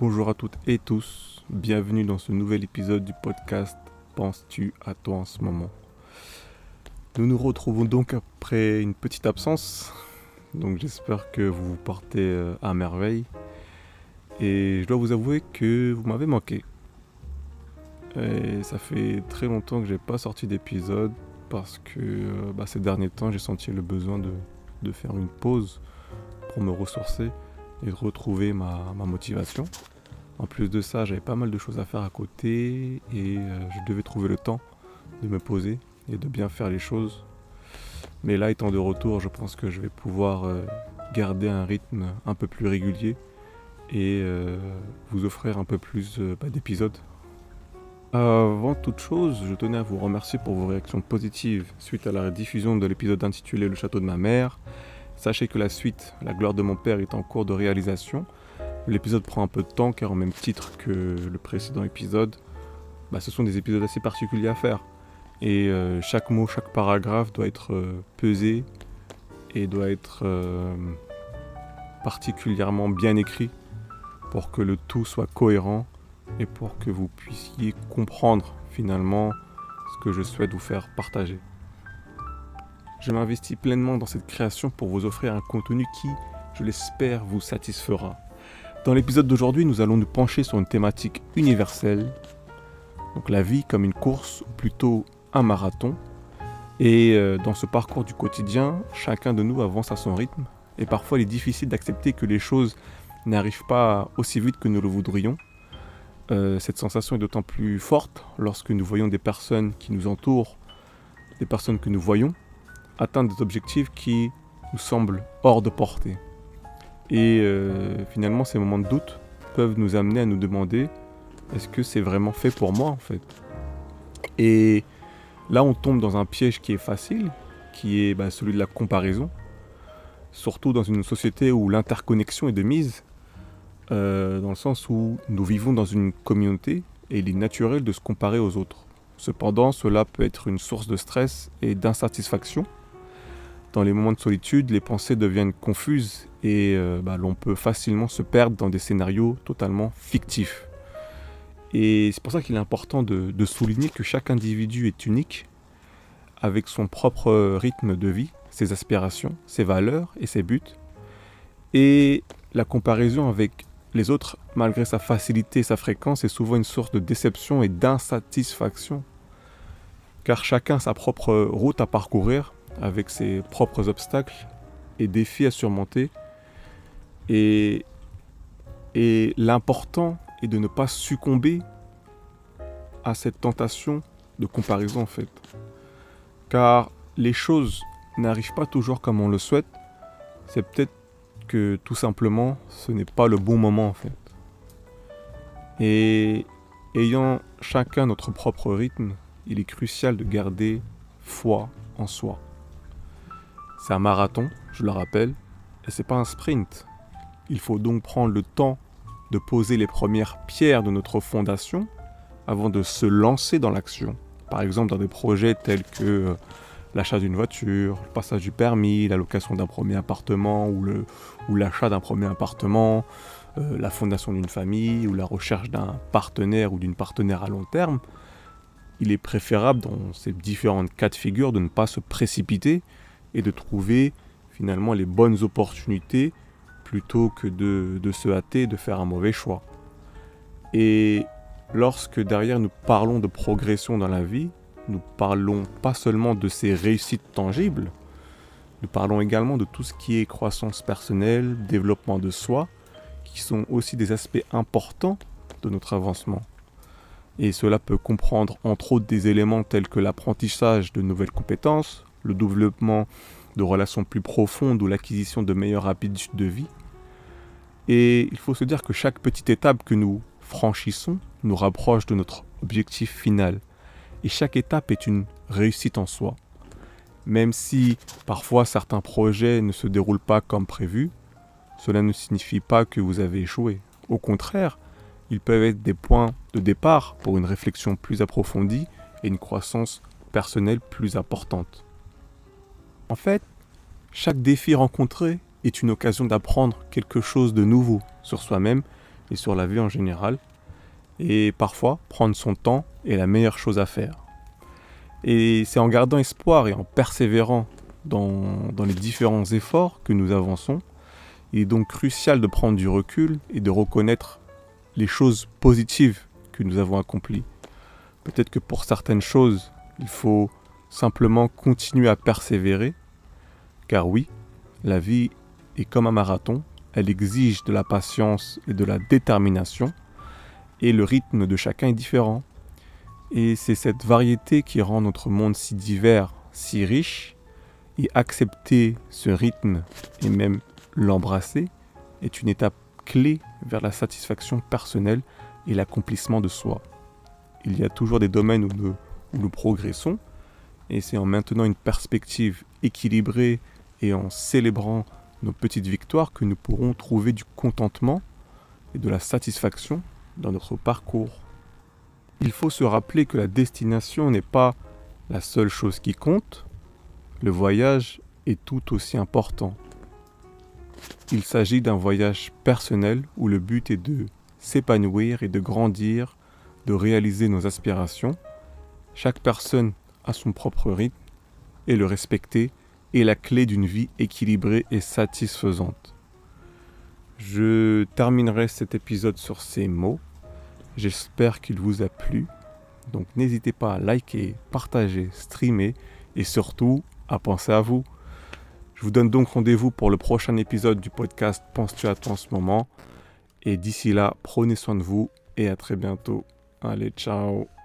Bonjour à toutes et tous, bienvenue dans ce nouvel épisode du podcast Penses-tu à toi en ce moment? Nous nous retrouvons donc après une petite absence, donc j'espère que vous vous portez euh, à merveille. Et je dois vous avouer que vous m'avez manqué. Et ça fait très longtemps que j'ai pas sorti d'épisode parce que euh, bah, ces derniers temps j'ai senti le besoin de, de, faire une pause pour me ressourcer et de retrouver ma, motivation. En plus de ça, j'avais pas mal de choses à faire à côté et euh, je devais trouver le temps de me poser et de bien faire les choses. Mais là, étant de retour, je pense que je vais pouvoir euh, garder un rythme un peu plus régulier et euh, vous offrir un peu plus bah, d'épisodes. Avant toute chose, je tenais à vous remercier pour vos réactions positives suite à la diffusion de l'épisode intitulé Le château de ma mère. Sachez que la suite, La gloire de mon père, est en cours de réalisation. L'épisode prend un peu de temps car au même titre que le précédent épisode, bah, ce sont des épisodes assez particuliers à faire. Et euh, chaque mot, chaque paragraphe doit être euh, pesé et doit être euh, particulièrement bien écrit pour que le tout soit cohérent et pour que vous puissiez comprendre finalement ce que je souhaite vous faire partager. Je m'investis pleinement dans cette création pour vous offrir un contenu qui, je l'espère, vous satisfera. Dans l'épisode d'aujourd'hui, nous allons nous pencher sur une thématique universelle, donc la vie comme une course, ou plutôt un marathon. Et euh, dans ce parcours du quotidien, chacun de nous avance à son rythme, et parfois il est difficile d'accepter que les choses n'arrivent pas aussi vite que nous le voudrions. Euh, cette sensation est d'autant plus forte lorsque nous voyons des personnes qui nous entourent, des personnes que nous voyons, atteindre des objectifs qui nous semblent hors de portée. Et euh, finalement, ces moments de doute peuvent nous amener à nous demander est-ce que c'est vraiment fait pour moi en fait? Et là, on tombe dans un piège qui est facile, qui est bah, celui de la comparaison. Surtout dans une société où l'interconnexion est de mise, euh, dans le sens où nous vivons dans une communauté et il est naturel de se comparer aux autres. Cependant, cela peut être une source de stress et d'insatisfaction dans les moments de solitude, les pensées deviennent confuses et euh, bah, l'on peut facilement se perdre dans des scénarios totalement fictifs. Et c'est pour ça qu'il est important de, de, souligner que chaque individu est unique, avec son propre rythme de vie, ses aspirations, ses valeurs et ses buts. Et la comparaison avec les autres, malgré sa facilité et sa fréquence, est souvent une source de déception et d'insatisfaction. Car chacun a sa propre route à parcourir avec ses propres obstacles et défis à surmonter. Et, l'important est de ne pas succomber à cette tentation de comparaison en fait. Car les choses n'arrivent pas toujours comme on le souhaite. C'est peut-être que tout simplement ce n'est pas le bon moment en fait. Et ayant chacun notre propre rythme, il est crucial de garder foi en soi. C'est un marathon, je le rappelle, et c'est pas un sprint. Il faut donc prendre le temps de poser les premières pierres de notre fondation avant de se lancer dans l'action. Par exemple, dans des projets tels que euh, l'achat d'une voiture, le passage du permis, la location d'un premier appartement ou l'achat d'un premier appartement, euh, la fondation d'une famille ou la recherche d'un partenaire ou d'une partenaire à long terme. Il est préférable dans ces différentes cas de figure de ne pas se précipiter et de trouver finalement les bonnes opportunités plutôt que de, se hâter de faire un mauvais choix. Et lorsque derrière nous parlons de progression dans la vie, nous parlons pas seulement de ces réussites tangibles, nous parlons également de tout ce qui est croissance personnelle, développement de soi, qui sont aussi des aspects importants de notre avancement. Et cela peut comprendre entre autres des éléments tels que l'apprentissage de nouvelles compétences, le développement de relations plus profondes ou l'acquisition de meilleures habitudes de vie. Et il faut se dire que chaque petite étape que nous franchissons nous rapproche de notre objectif final. Et chaque étape est une réussite en soi. Même si parfois certains projets ne se déroulent pas comme prévu, cela ne signifie pas que vous avez échoué. Au contraire, ils peuvent être des points de départ pour une réflexion plus approfondie et une croissance personnelle plus importante. En fait, chaque défi rencontré est une occasion d'apprendre quelque chose de nouveau sur soi-même et sur la vie en général. Et parfois, prendre son temps est la meilleure chose à faire. Et c'est en gardant espoir et en persévérant dans, les différents efforts que nous avançons. Il est donc crucial de prendre du recul et de reconnaître les choses positives que nous avons accomplies. Peut-être que pour certaines choses, il faut simplement continuer à persévérer, car oui, la vie est comme un marathon, elle exige de la patience et de la détermination, et le rythme de chacun est différent. Et c'est cette variété qui rend notre monde si divers, si riche, et accepter ce rythme et même l'embrasser est une étape clé vers la satisfaction personnelle et l'accomplissement de soi. Il y a toujours des domaines où nous, progressons, et c'est en maintenant une perspective équilibrée et en célébrant nos petites victoires que nous pourrons trouver du contentement et de la satisfaction dans notre parcours. Il faut se rappeler que la destination n'est pas la seule chose qui compte, le voyage est tout aussi important. Il s'agit d'un voyage personnel où le but est de s'épanouir et de grandir, de réaliser nos aspirations. Chaque personne a son propre rythme et le respecter la clé d'une vie équilibrée et satisfaisante. Je terminerai cet épisode sur ces mots. J'espère qu'il vous a plu. Donc n'hésitez pas à liker, partager, streamer et surtout à penser à vous. Je vous donne donc rendez-vous pour le prochain épisode du podcast Penses-tu à toi en ce moment Et d'ici là, prenez soin de vous et à très bientôt. Allez, ciao